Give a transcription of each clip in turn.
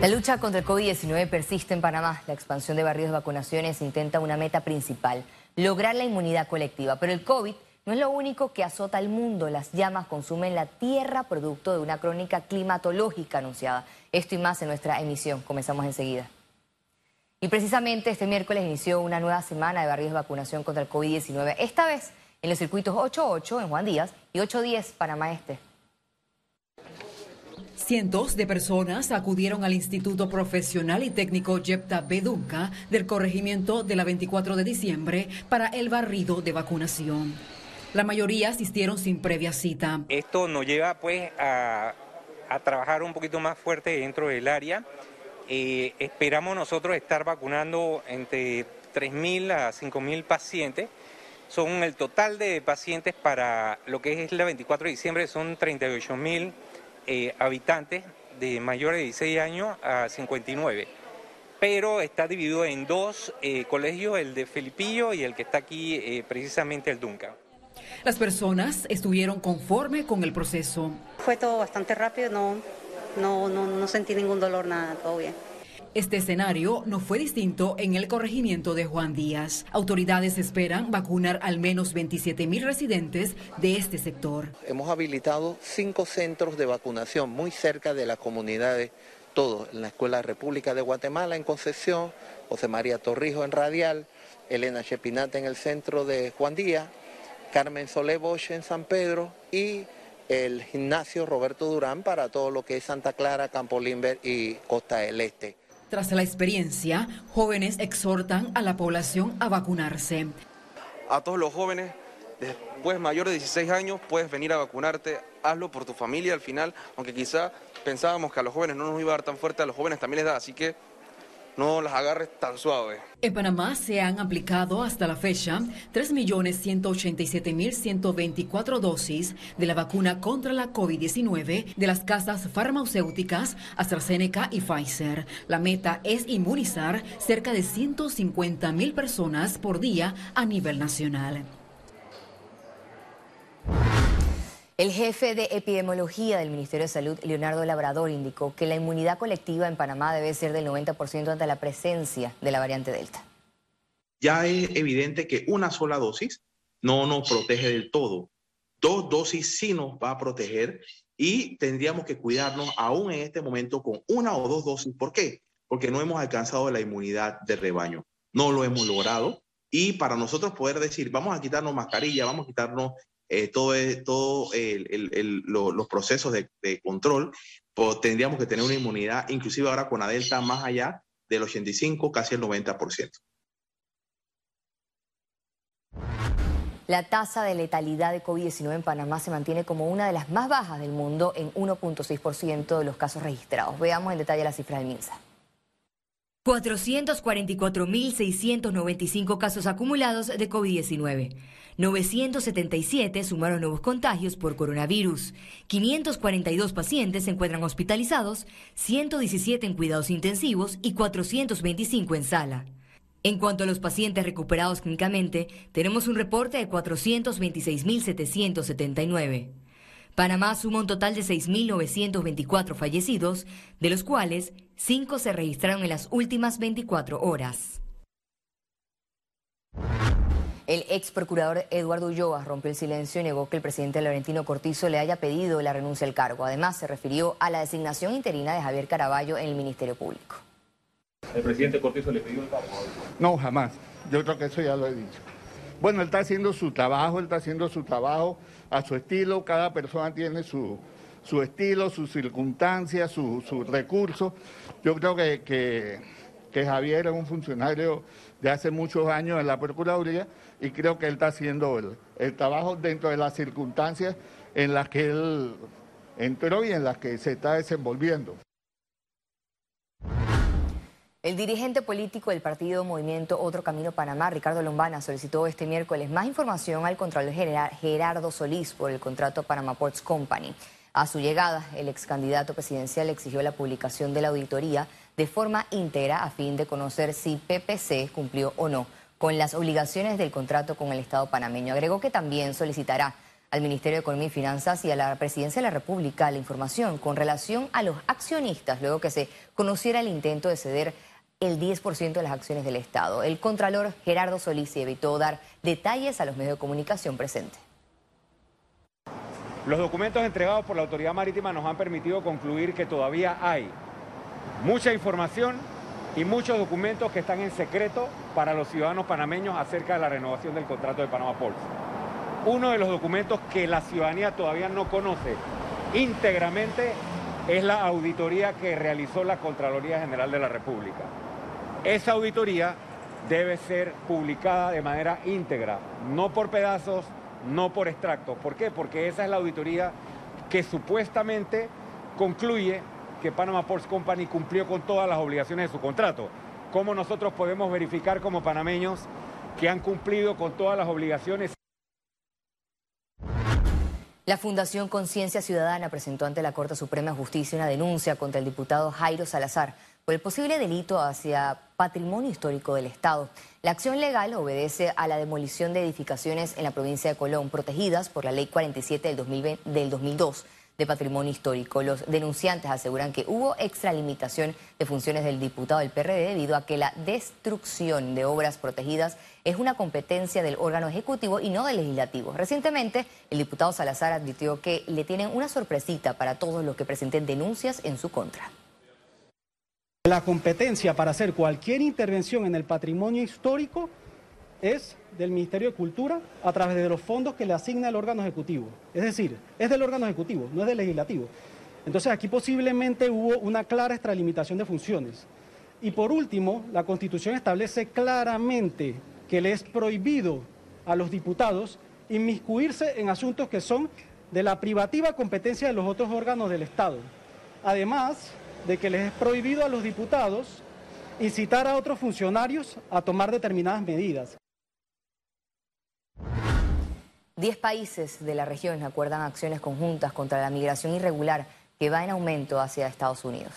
La lucha contra el COVID-19 persiste en Panamá. La expansión de barrios de vacunaciones intenta una meta principal, lograr la inmunidad colectiva. Pero el COVID no es lo único que azota al mundo. Las llamas consumen la tierra producto de una crónica climatológica anunciada. Esto y más en nuestra emisión. Comenzamos enseguida. Y precisamente este miércoles inició una nueva semana de barrios de vacunación contra el COVID-19. Esta vez en los circuitos 88 en Juan Díaz y 810 Panamá Este. Cientos de personas acudieron al Instituto Profesional y Técnico Yepta Bedunca del corregimiento de la 24 de diciembre para el barrido de vacunación. La mayoría asistieron sin previa cita. Esto nos lleva pues a, trabajar un poquito más fuerte dentro del área. Eh, esperamos nosotros estar vacunando entre 3.000 a 5.000 pacientes. Son el total de pacientes para lo que es la 24 de diciembre, son 38.000 eh, habitantes de mayores de 16 años a 59. Pero está dividido en dos eh, colegios, el de Felipillo y el que está aquí eh, precisamente el Duncan. Las personas estuvieron conforme con el proceso. Fue todo bastante rápido, no, no, no, no sentí ningún dolor, nada, todo bien. Este escenario no fue distinto en el corregimiento de Juan Díaz. Autoridades esperan vacunar al menos 27 mil residentes de este sector. Hemos habilitado cinco centros de vacunación muy cerca de las comunidades, todos, en la Escuela República de Guatemala en Concepción, José María Torrijo en Radial, Elena Chepinate en el centro de Juan Díaz, Carmen Solé Bosch en San Pedro y el gimnasio Roberto Durán para todo lo que es Santa Clara, Campo Limber y Costa del Este. Tras la experiencia, jóvenes exhortan a la población a vacunarse. A todos los jóvenes, después mayores de 16 años, puedes venir a vacunarte, hazlo por tu familia al final, aunque quizá pensábamos que a los jóvenes no nos iba a dar tan fuerte, a los jóvenes también les da, así que no las agarres tan suave. En Panamá se han aplicado hasta la fecha 3.187.124 dosis de la vacuna contra la COVID-19 de las casas farmacéuticas AstraZeneca y Pfizer. La meta es inmunizar cerca de 150.000 personas por día a nivel nacional. El jefe de epidemiología del Ministerio de Salud, Leonardo Labrador, indicó que la inmunidad colectiva en Panamá debe ser del 90% ante la presencia de la variante Delta. Ya es evidente que una sola dosis no nos protege del todo. Dos dosis sí nos va a proteger y tendríamos que cuidarnos aún en este momento con una o dos dosis. ¿Por qué? Porque no hemos alcanzado la inmunidad de rebaño. No lo hemos logrado. Y para nosotros poder decir, vamos a quitarnos mascarilla, vamos a quitarnos eh, todo, todo los procesos de, control, pues tendríamos que tener una inmunidad, inclusive ahora con la Delta, más allá del 85, casi el 90%. La tasa de letalidad de COVID-19 en Panamá se mantiene como una de las más bajas del mundo en 1.6% de los casos registrados. Veamos en detalle las cifras del MINSA. 444.695 casos acumulados de COVID-19. 977 sumaron nuevos contagios por coronavirus. 542 pacientes se encuentran hospitalizados, 117 en cuidados intensivos y 425 en sala. En cuanto a los pacientes recuperados clínicamente, tenemos un reporte de 426.779. Panamá suma un total de 6.924 fallecidos, de los cuales 5 se registraron en las últimas 24 horas. El ex procurador Eduardo Ulloa rompió el silencio y negó que el presidente Laurentino Cortizo le haya pedido la renuncia al cargo. Además, se refirió a la designación interina de Javier Caraballo en el Ministerio Público. ¿El presidente Cortizo le pidió el cargo? No, jamás. Yo creo que eso ya lo he dicho. Bueno, él está haciendo su trabajo, él está haciendo su trabajo a su estilo. Cada persona tiene su, su estilo, sus circunstancias, sus su recursos. Yo creo que, que, Javier es un funcionario de hace muchos años en la Procuraduría y creo que él está haciendo el, trabajo dentro de las circunstancias en las que él entró y en las que se está desenvolviendo. El dirigente político del partido Movimiento Otro Camino Panamá, Ricardo Lombana, solicitó este miércoles más información al Contralor General Gerardo Solís por el contrato Panama Ports Company. A su llegada, el ex candidato presidencial exigió la publicación de la auditoría de forma íntegra a fin de conocer si PPC cumplió o no con las obligaciones del contrato con el Estado panameño. Agregó que también solicitará al Ministerio de Economía y Finanzas y a la Presidencia de la República la información con relación a los accionistas, luego que se conociera el intento de ceder el 10% de las acciones del Estado. El contralor Gerardo Solís evitó dar detalles a los medios de comunicación presentes. Los documentos entregados por la Autoridad Marítima nos han permitido concluir que todavía hay mucha información y muchos documentos que están en secreto para los ciudadanos panameños acerca de la renovación del contrato de Panamá Ports. Uno de los documentos que la ciudadanía todavía no conoce íntegramente es la auditoría que realizó la Contraloría General de la República. Esa auditoría debe ser publicada de manera íntegra, no por pedazos, no por extractos. ¿Por qué? Porque esa es la auditoría que supuestamente concluye que Panama Ports Company cumplió con todas las obligaciones de su contrato. ¿Cómo nosotros podemos verificar como panameños que han cumplido con todas las obligaciones? La Fundación Conciencia Ciudadana presentó ante la Corte Suprema de Justicia una denuncia contra el diputado Jairo Salazar por el posible delito hacia patrimonio histórico del Estado. La acción legal obedece a la demolición de edificaciones en la provincia de Colón, protegidas por la Ley 47 del, del 2002 de patrimonio histórico. Los denunciantes aseguran que hubo extralimitación de funciones del diputado del PRD debido a que la destrucción de obras protegidas es una competencia del órgano ejecutivo y no del legislativo. Recientemente, el diputado Salazar advirtió que le tienen una sorpresita para todos los que presenten denuncias en su contra. La competencia para hacer cualquier intervención en el patrimonio histórico es del Ministerio de Cultura a través de los fondos que le asigna el órgano ejecutivo. Es decir, es del órgano ejecutivo, no es del legislativo. Entonces aquí posiblemente hubo una clara extralimitación de funciones. Y por último, la Constitución establece claramente que le es prohibido a los diputados inmiscuirse en asuntos que son de la privativa competencia de los otros órganos del Estado. Además, de que les es prohibido a los diputados incitar a otros funcionarios a tomar determinadas medidas. Diez países de la región acuerdan acciones conjuntas contra la migración irregular que va en aumento hacia Estados Unidos.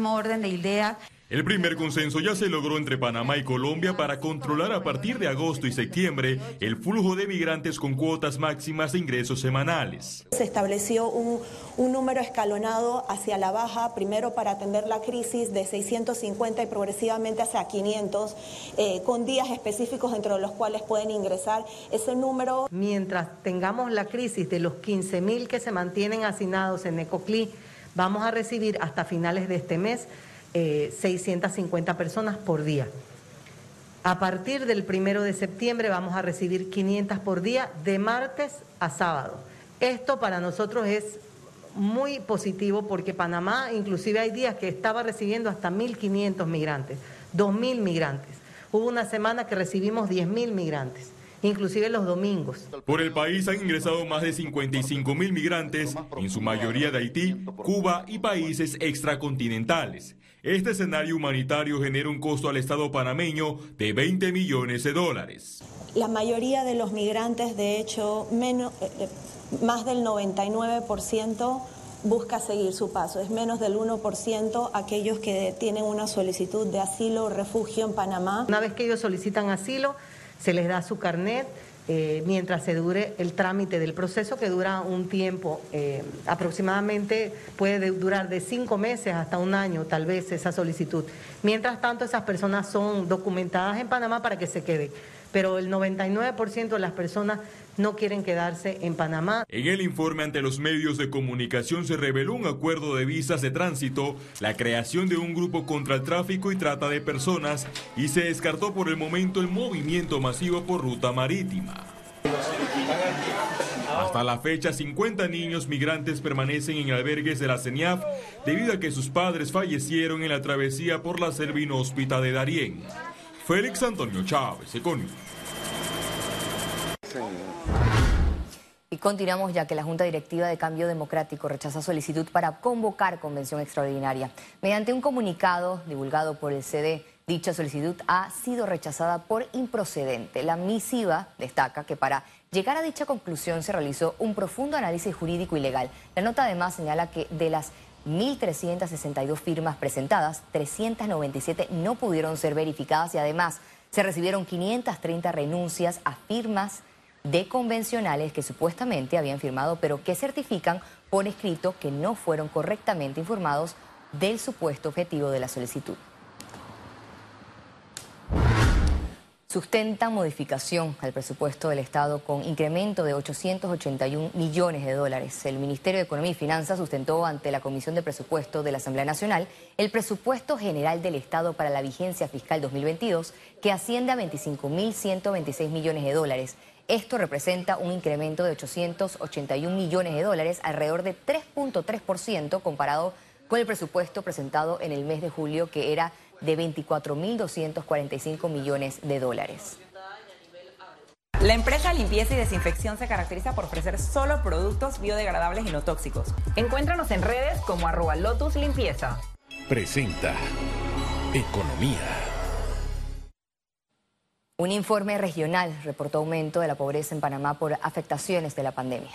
Orden de idea el primer consenso ya se logró entre Panamá y Colombia para controlar a partir de agosto y septiembre el flujo de migrantes con cuotas máximas de ingresos semanales. Se estableció un, número escalonado hacia la baja, primero para atender la crisis de 650 y progresivamente hacia 500, eh, con días específicos dentro de los cuales pueden ingresar ese número. Mientras tengamos la crisis de los 15 mil que se mantienen asignados en Ecoclí, vamos a recibir hasta finales de este mes 650 eh, personas por día. A partir del primero de septiembre vamos a recibir 500 por día de martes a sábado. Esto para nosotros es muy positivo porque Panamá inclusive hay días que estaba recibiendo hasta 1.500 migrantes, 2.000 migrantes. Hubo una semana que recibimos 10.000 migrantes inclusive los domingos. Por el país han ingresado más de 55 mil migrantes, en su mayoría de Haití, Cuba y países extracontinentales. Este escenario humanitario genera un costo al Estado panameño de 20 millones de dólares. La mayoría de los migrantes, de hecho, menos, eh, eh, más del 99% busca seguir su paso. Es menos del 1% aquellos que tienen una solicitud de asilo o refugio en Panamá. Una vez que ellos solicitan asilo, se les da su carnet eh, mientras se dure el trámite del proceso, que dura un tiempo, eh, aproximadamente puede durar de cinco meses hasta un año, tal vez, esa solicitud. Mientras tanto, esas personas son documentadas en Panamá para que se queden, pero el 99% de las personas no quieren quedarse en Panamá. En el informe ante los medios de comunicación se reveló un acuerdo de visas de tránsito, la creación de un grupo contra el tráfico y trata de personas y se descartó por el momento el movimiento masivo por ruta marítima. Hasta la fecha, 50 niños migrantes permanecen en albergues de la CENIAF debido a que sus padres fallecieron en la travesía por la Servino Hospital de Darién. Félix Antonio Chávez, Economía. Y continuamos ya que la Junta Directiva de Cambio Democrático rechaza solicitud para convocar convención extraordinaria. Mediante un comunicado divulgado por el CD, dicha solicitud ha sido rechazada por improcedente. La misiva destaca que para llegar a dicha conclusión se realizó un profundo análisis jurídico y legal. La nota además señala que de las 1.362 firmas presentadas, 397 no pudieron ser verificadas y además se recibieron 530 renuncias a firmas de convencionales que supuestamente habían firmado, pero que certifican por escrito que no fueron correctamente informados del supuesto objetivo de la solicitud. Sustentan modificación al presupuesto del Estado con incremento de 881 millones de dólares. El Ministerio de Economía y Finanzas sustentó ante la Comisión de Presupuesto de la Asamblea Nacional el presupuesto general del Estado para la vigencia fiscal 2022, que asciende a 25.126 millones de dólares. Esto representa un incremento de 881 millones de dólares, alrededor de 3.3% comparado con el presupuesto presentado en el mes de julio, que era de 24.245 millones de dólares. La empresa Limpieza y Desinfección se caracteriza por ofrecer solo productos biodegradables y no tóxicos. Encuéntranos en redes como arroba Lotus Limpieza. Presenta Economía. Un informe regional reportó aumento de la pobreza en Panamá por afectaciones de la pandemia.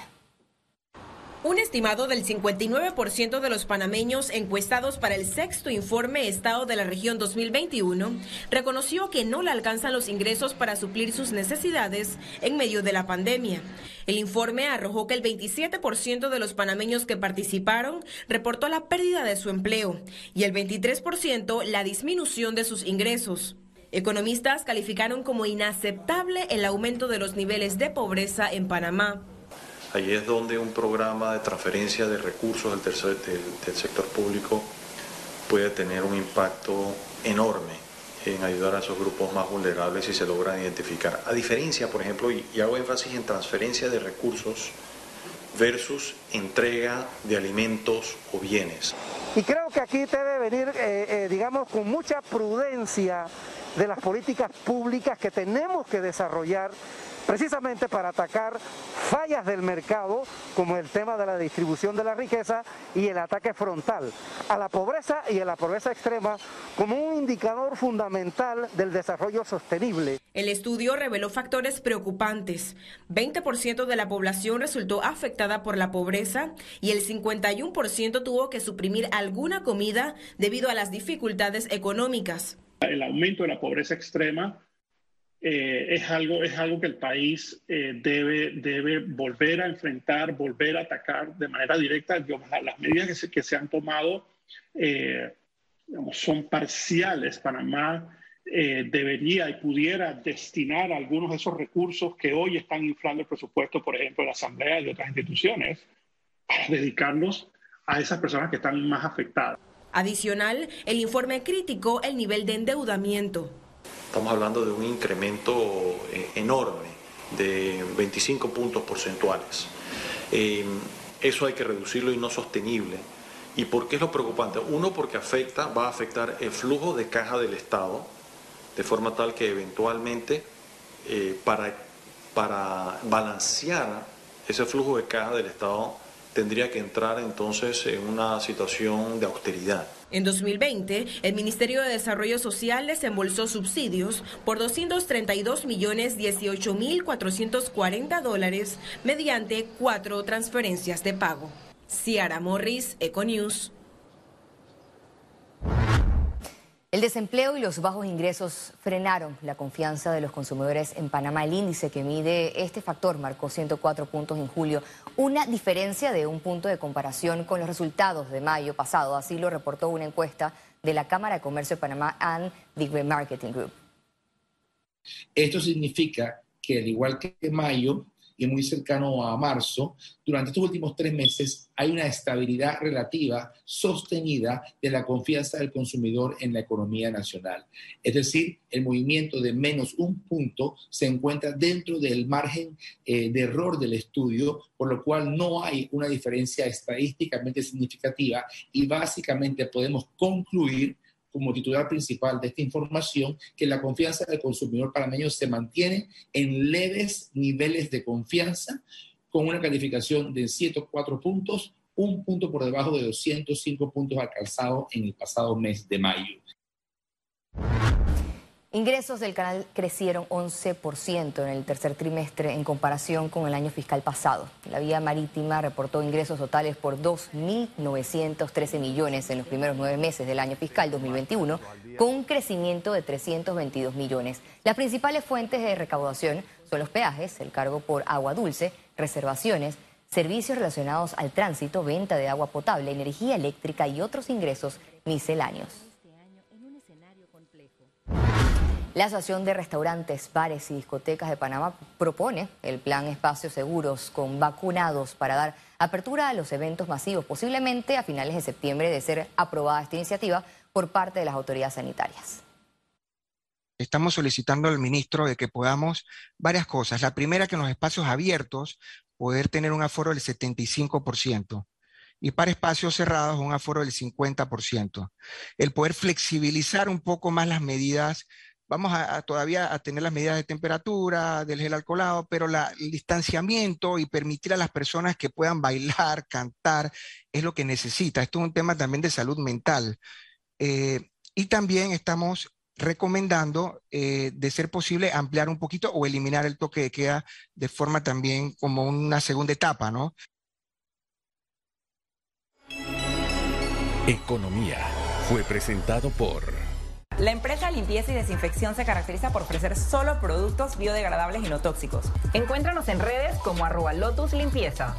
Un estimado del 59% de los panameños encuestados para el sexto informe Estado de la Región 2021 reconoció que no le alcanzan los ingresos para suplir sus necesidades en medio de la pandemia. El informe arrojó que el 27% de los panameños que participaron reportó la pérdida de su empleo y el 23% la disminución de sus ingresos. Economistas calificaron como inaceptable el aumento de los niveles de pobreza en Panamá. Allí es donde un programa de transferencia de recursos del, sector público puede tener un impacto enorme en ayudar a esos grupos más vulnerables si se logran identificar. A diferencia, por ejemplo, y, hago énfasis en transferencia de recursos versus entrega de alimentos o bienes. Y creo que aquí debe venir, eh, eh, digamos, con mucha prudencia de las políticas públicas que tenemos que desarrollar precisamente para atacar fallas del mercado como el tema de la distribución de la riqueza y el ataque frontal a la pobreza y a la pobreza extrema como un indicador fundamental del desarrollo sostenible. El estudio reveló factores preocupantes. 20% de la población resultó afectada por la pobreza y el 51% tuvo que suprimir alguna comida debido a las dificultades económicas. El aumento de la pobreza extrema eh, es, algo, es algo que el país eh, debe, debe volver a enfrentar, volver a atacar de manera directa. las medidas que se, que se han tomado eh, son parciales. Panamá debería y pudiera destinar algunos de esos recursos que hoy están inflando el presupuesto, por ejemplo, de la Asamblea y de otras instituciones, para dedicarlos a esas personas que están más afectadas. Adicional, el informe criticó el nivel de endeudamiento. Estamos hablando de un incremento eh, enorme de 25 puntos porcentuales. Eh, eso hay que reducirlo y no sostenible. ¿Y por qué es lo preocupante? Uno, porque afecta, va a afectar el flujo de caja del Estado, de forma tal que eventualmente eh, para, para balancear ese flujo de caja del Estado tendría que entrar entonces en una situación de austeridad. En 2020, el Ministerio de Desarrollo Social desembolsó subsidios por 232 millones 18 mil 440 dólares mediante cuatro transferencias de pago. Ciara Morris, Econews. El desempleo y los bajos ingresos frenaron la confianza de los consumidores en Panamá. El índice que mide este factor marcó 104 puntos en julio, una diferencia de un punto de comparación con los resultados de mayo pasado. Así lo reportó una encuesta de la Cámara de Comercio de Panamá and the Marketing Group. Esto significa que al igual que mayo, y muy cercano a marzo, durante estos últimos tres meses hay una estabilidad relativa sostenida de la confianza del consumidor en la economía nacional. Es decir, el movimiento de menos un punto se encuentra dentro del margen eh, de error del estudio, por lo cual no hay una diferencia estadísticamente significativa y básicamente podemos concluir como titular principal de esta información que la confianza del consumidor panameño se mantiene en leves niveles de confianza con una calificación de 104 puntos, un punto por debajo de 205 puntos alcanzados en el pasado mes de mayo. Ingresos del canal crecieron 11% en el tercer trimestre en comparación con el año fiscal pasado. La vía marítima reportó ingresos totales por 2.913 millones en los primeros nueve meses del año fiscal 2021, con un crecimiento de 322 millones. Las principales fuentes de recaudación son los peajes, el cargo por agua dulce, reservaciones, servicios relacionados al tránsito, venta de agua potable, energía eléctrica y otros ingresos misceláneos. La Asociación de Restaurantes, Bares y Discotecas de Panamá propone el plan Espacios Seguros con vacunados para dar apertura a los eventos masivos, posiblemente a finales de septiembre de ser aprobada esta iniciativa por parte de las autoridades sanitarias. Estamos solicitando al ministro de que podamos varias cosas. La primera, que en los espacios abiertos poder tener un aforo del 75% y para espacios cerrados un aforo del 50%. El poder flexibilizar un poco más las medidas vamos a, todavía a tener las medidas de temperatura, del gel alcoholado, pero el distanciamiento y permitir a las personas que puedan bailar, cantar, es lo que necesita. Esto es un tema también de salud mental. Eh, y también estamos recomendando, eh, de ser posible, ampliar un poquito o eliminar el toque de queda de forma también como una segunda etapa, ¿no? Economía fue presentado por... La empresa Limpieza y Desinfección se caracteriza por ofrecer solo productos biodegradables y no tóxicos. Encuéntranos en redes como arroba Lotus Limpieza.